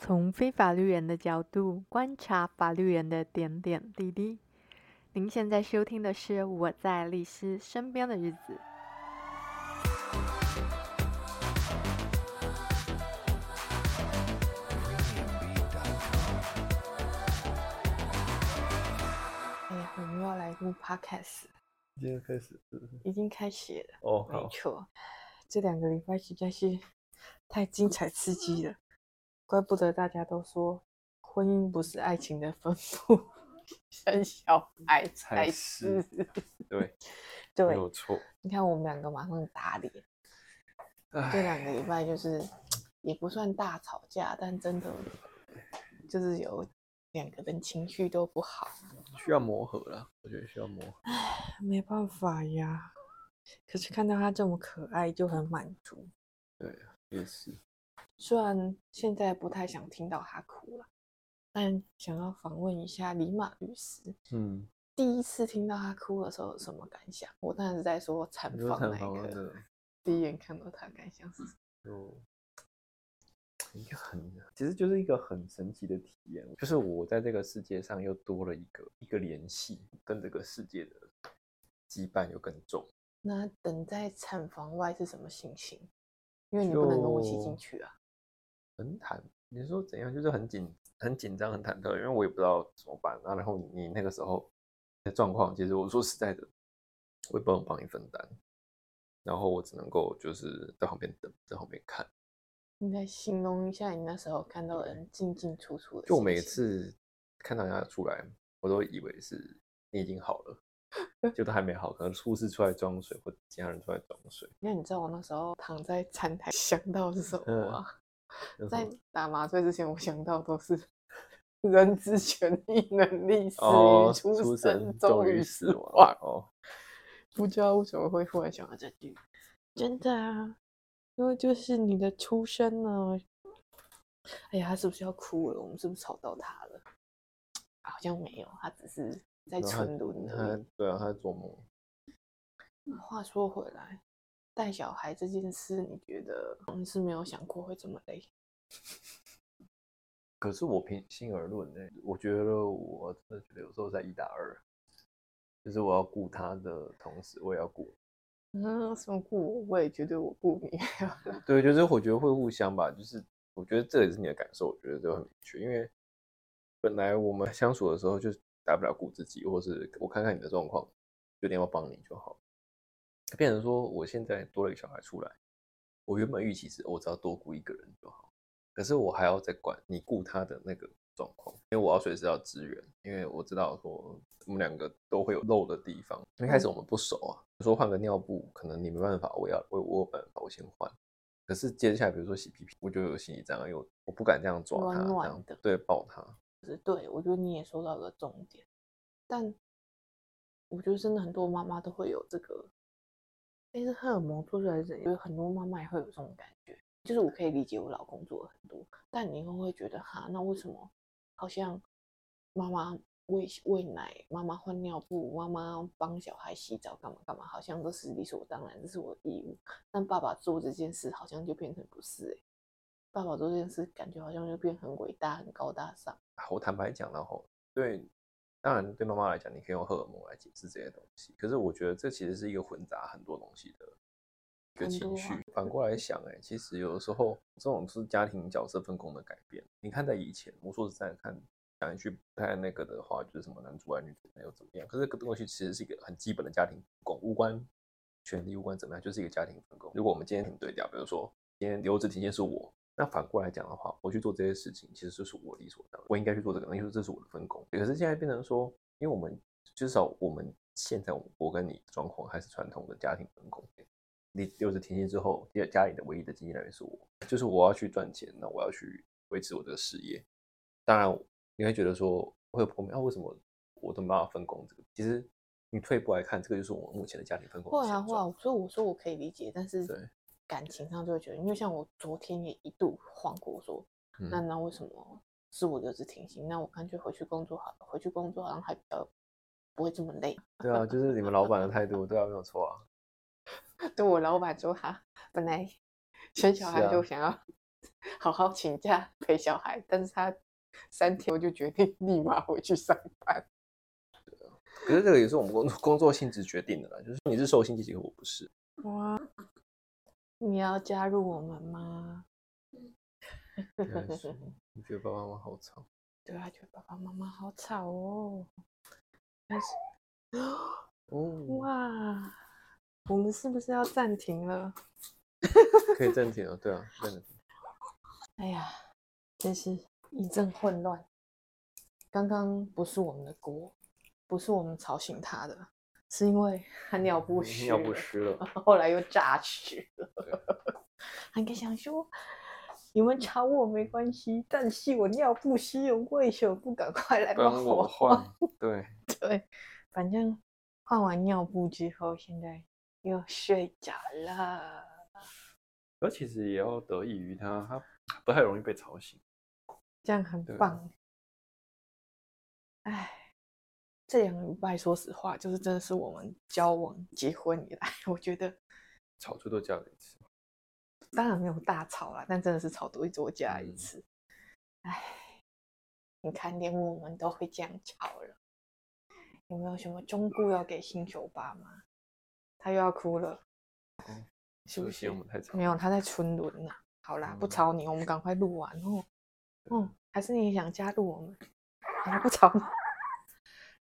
从非法律人的角度观察法律人的点点滴滴。您现在收听的是《我在律师身边的日子》。哎呀，我们要来录 Podcast。今天开始，已经开始了。哦，没错，这两个礼拜实在是太精彩刺激了。怪不得大家都说，婚姻不是爱情的坟墓，生小孩才是。对，对，没有错。你看我们两个马上打脸。这两个礼拜就是也不算大吵架，但真的就是有两个人情绪都不好，需要磨合了。我觉得需要磨合。唉，没办法呀。可是看到他这么可爱，就很满足。对，也是。虽然现在不太想听到他哭了，但想要访问一下李马律师。嗯，第一次听到他哭的时候有什么感想？我当然是在说产房那个。第一眼看到他感想是什么？就一个很，其实就是一个很神奇的体验，就是我在这个世界上又多了一个一个联系，跟这个世界的羁绊又更重。那等在产房外是什么心情？因为你不能跟我一起进去啊。很忐，你说怎样？就是很紧、很紧张、很忐忑，因为我也不知道怎么办啊。然后你那个时候的状况，其实我说实在的，我也不能帮你分担。然后我只能够就是在旁边等，在旁边看。你来形容一下你那时候看到人进进出出的。就我每次看到人家出来，我都以为是你已经好了，就都还没好，可能护士出来装水，或者其他人出来装水。那你知道我那时候躺在餐台想到是什么吗？嗯在打麻醉之前，我想到都是 人之权利能力，死于出生，终于死亡。哦，不知道为什么会忽然想到这句，真的啊，因为就是你的出生呢。哎呀，他是不是要哭了？我们是不是吵到他了？好像没有，他只是在沉沦。对啊，他在做梦。话说回来。带小孩这件事，你觉得你是没有想过会这么累？可是我平心而论呢，我觉得我真的觉得有时候在一打二，就是我要顾他的同时，我也要顾。嗯，什么顾我？我也觉得我顾你。对，就是我觉得会互相吧。就是我觉得这也是你的感受，我觉得就很明确。因为本来我们相处的时候，就大不了顾自己，或是我看看你的状况，有点要帮你就好。变成说，我现在多了一个小孩出来，我原本预期是，我只要多顾一个人就好。可是我还要再管你顾他的那个状况，因为我要随时要支援，因为我知道说我们两个都会有漏的地方。一开始我们不熟啊，说换个尿布，可能你没办法，我要我我有办法，我先换。可是接下来，比如说洗屁屁，我就有心理障碍，因为我不敢这样抓他，暖暖的，对，抱他。是对，我觉得你也说到了重点，但我觉得真的很多妈妈都会有这个。但是荷尔蒙做出来的人，因为很多妈妈也会有这种感觉，就是我可以理解我老公做了很多，但你会不会觉得哈，那为什么好像妈妈喂喂奶、妈妈换尿布、妈妈帮小孩洗澡干嘛干嘛，好像都是理所当然，这是我的义务。但爸爸做这件事好像就变成不是哎，爸爸做这件事感觉好像就变很伟大、很高大上。我坦白讲了吼，对。当然，对妈妈来讲，你可以用荷尔蒙来解释这些东西。可是我觉得这其实是一个混杂很多东西的一个情绪。反过来想，哎，其实有的时候这种是家庭角色分工的改变。你看，在以前，我说实在看讲一句不太那个的话，就是什么男主外女主内又怎么样？可是这个东西其实是一个很基本的家庭分工，无关权利，无关怎么样，就是一个家庭分工。如果我们今天停对调，比如说今天留职停薪是我。那反过来讲的话，我去做这些事情，其实就是我理所当然，我应该去做这个，因为这是我的分工。可是现在变成说，因为我们至少我们现在我跟你的状况还是传统的家庭分工。你留职停薪之后，家里的唯一的经济来源是我，就是我要去赚钱，那我要去维持我这个事业。当然，你会觉得说会有朋友啊，为什么我都没办法分工这个？其实你退一步来看，这个就是我目前的家庭分工。会啊会啊，所以我说我可以理解，但是对。感情上就会觉得，因为像我昨天也一度晃过，说，嗯、那那为什么是我留职停薪？那我干脆回去工作好了，回去工作好像还比较不会这么累。对啊，就是你们老板的态度，对啊，没有错啊。对我老板说，他本来生小孩就想要 好好请假陪小孩，但是他三天我就决定立马回去上班。可是这个也是我们工作工作性质决定的啦，就是你是受薪阶级，我不是。哇，你要加入我们吗？你觉得爸爸妈妈好吵？对啊，觉得爸爸妈妈好吵哦。但是，哦，哇，我们是不是要暂停了？可以暂停了，对啊，暂停。哎呀，真是一阵混乱。刚刚不是我们的锅，不是我们吵醒他的，是因为他尿不湿，尿不湿了，后来又炸屎了。对还跟想说，你们吵我没关系，但是我尿不湿，我为什么不赶快来帮我换？对 对，反正换完尿布之后，现在又睡着了。而其实也要得益于他，他不太容易被吵醒，这样很棒。哎，这两个礼拜，说实话，就是真的是我们交往结婚以来，我觉得吵最多架了一次。当然没有大吵啦，但真的是吵多一桌架一次。哎、嗯，你看，连我们都会这样吵了，有没有什么忠告要给新球爸妈？他又要哭了。嗯是不是？没有，他在春轮呐。好啦，不吵你，我们赶快录完哦。嗯，还是你想加入我们？好 啦，不吵你。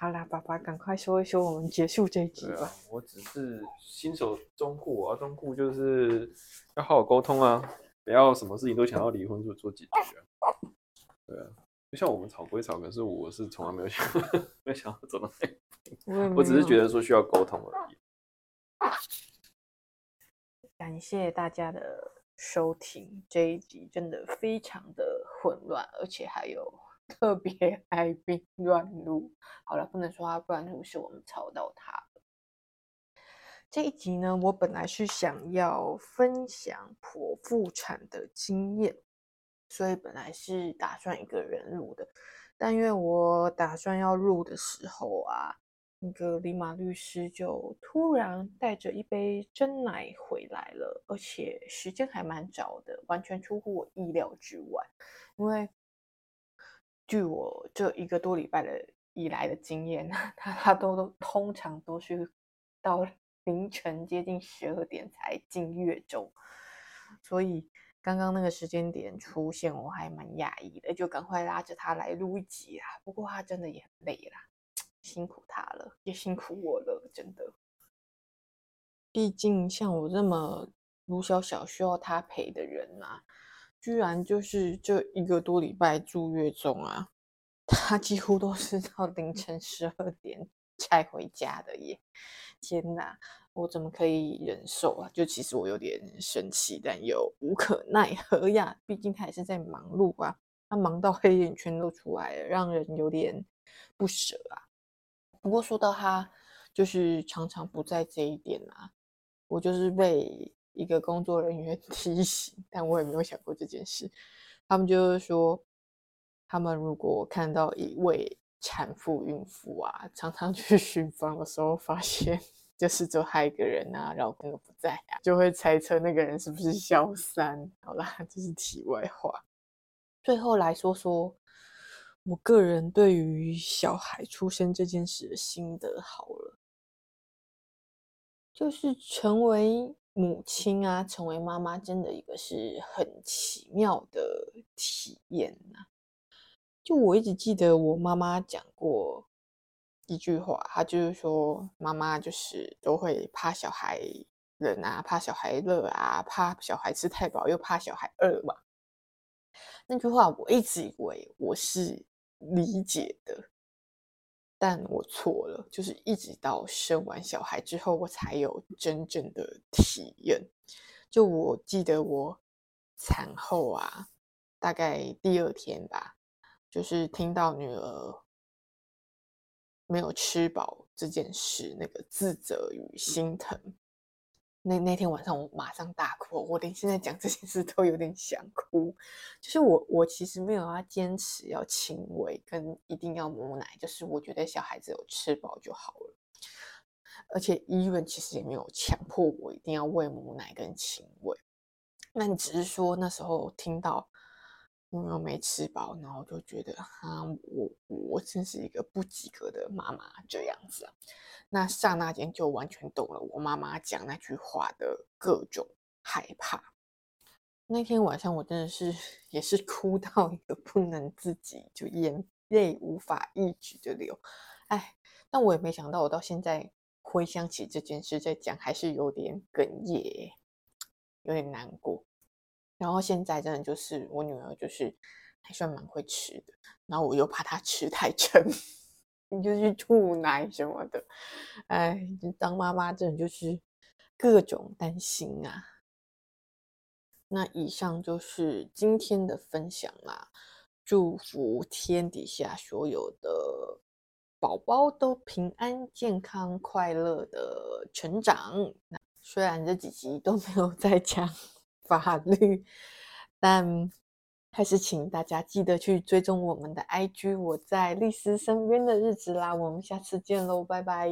好啦，爸爸，赶快说一说，我们结束这一集吧。啊、我只是新手忠告啊，忠告就是要好好沟通啊，不要什么事情都想要离婚就做解决啊。对啊，就像我们吵归吵，可是我是从来没有想，没有想要走到那一步。我只是觉得说需要沟通而已。感谢大家的收听，这一集真的非常的混乱，而且还有 特别爱宾乱入。好了，不能说他乱入，是我们吵到他了。这一集呢，我本来是想要分享剖腹产的经验，所以本来是打算一个人录的，但因为我打算要录的时候啊。那个李马律师就突然带着一杯真奶回来了，而且时间还蛮早的，完全出乎我意料之外。因为据我这一个多礼拜的以来的经验，他他都都通常都是到凌晨接近十二点才进月中，所以刚刚那个时间点出现，我还蛮讶异的，就赶快拉着他来录一集啦。不过他真的也很累啦。辛苦他了，也辛苦我了，真的。毕竟像我这么卢小小需要他陪的人啊，居然就是这一个多礼拜住月中啊，他几乎都是到凌晨十二点才回家的耶！天哪，我怎么可以忍受啊？就其实我有点生气，但又无可奈何呀。毕竟他也是在忙碌啊，他忙到黑眼圈都出来了，让人有点不舍啊。不过说到他，就是常常不在这一点啊，我就是被一个工作人员 提醒，但我也没有想过这件事。他们就是说，他们如果看到一位产妇、孕妇啊，常常去巡房的时候，发现就是只有他一个人啊，老公都不在啊，就会猜测那个人是不是小三。好啦，这是题外话。最后来说说。我个人对于小孩出生这件事的心得好了，就是成为母亲啊，成为妈妈，真的一个是很奇妙的体验呐。就我一直记得我妈妈讲过一句话，她就是说，妈妈就是都会怕小孩冷啊，怕小孩热啊，怕小孩吃太饱，又怕小孩饿嘛。那句话我一直以为我是。理解的，但我错了，就是一直到生完小孩之后，我才有真正的体验。就我记得我产后啊，大概第二天吧，就是听到女儿没有吃饱这件事，那个自责与心疼。那那天晚上我马上大哭，我连现在讲这件事都有点想哭。就是我我其实没有要坚持要亲喂跟一定要母奶，就是我觉得小孩子有吃饱就好了。而且医院其实也没有强迫我一定要喂母奶跟亲喂。那你只是说那时候听到我又没吃饱，然后就觉得啊，我我真是一个不及格的妈妈这样子啊。那刹那间就完全懂了我妈妈讲那句话的各种害怕。那天晚上我真的是也是哭到一个不能自己，就眼泪无法抑制的流。哎，但我也没想到，我到现在回想起这件事再讲，还是有点哽咽，有点难过。然后现在真的就是我女儿，就是还算蛮会吃的。然后我又怕她吃太撑，你就去吐奶什么的。哎，当妈妈真的就是各种担心啊。那以上就是今天的分享啦。祝福天底下所有的宝宝都平安、健康、快乐的成长。那虽然这几集都没有在讲。法律，但还是请大家记得去追踪我们的 IG。我在律师身边的日子啦，我们下次见喽，拜拜。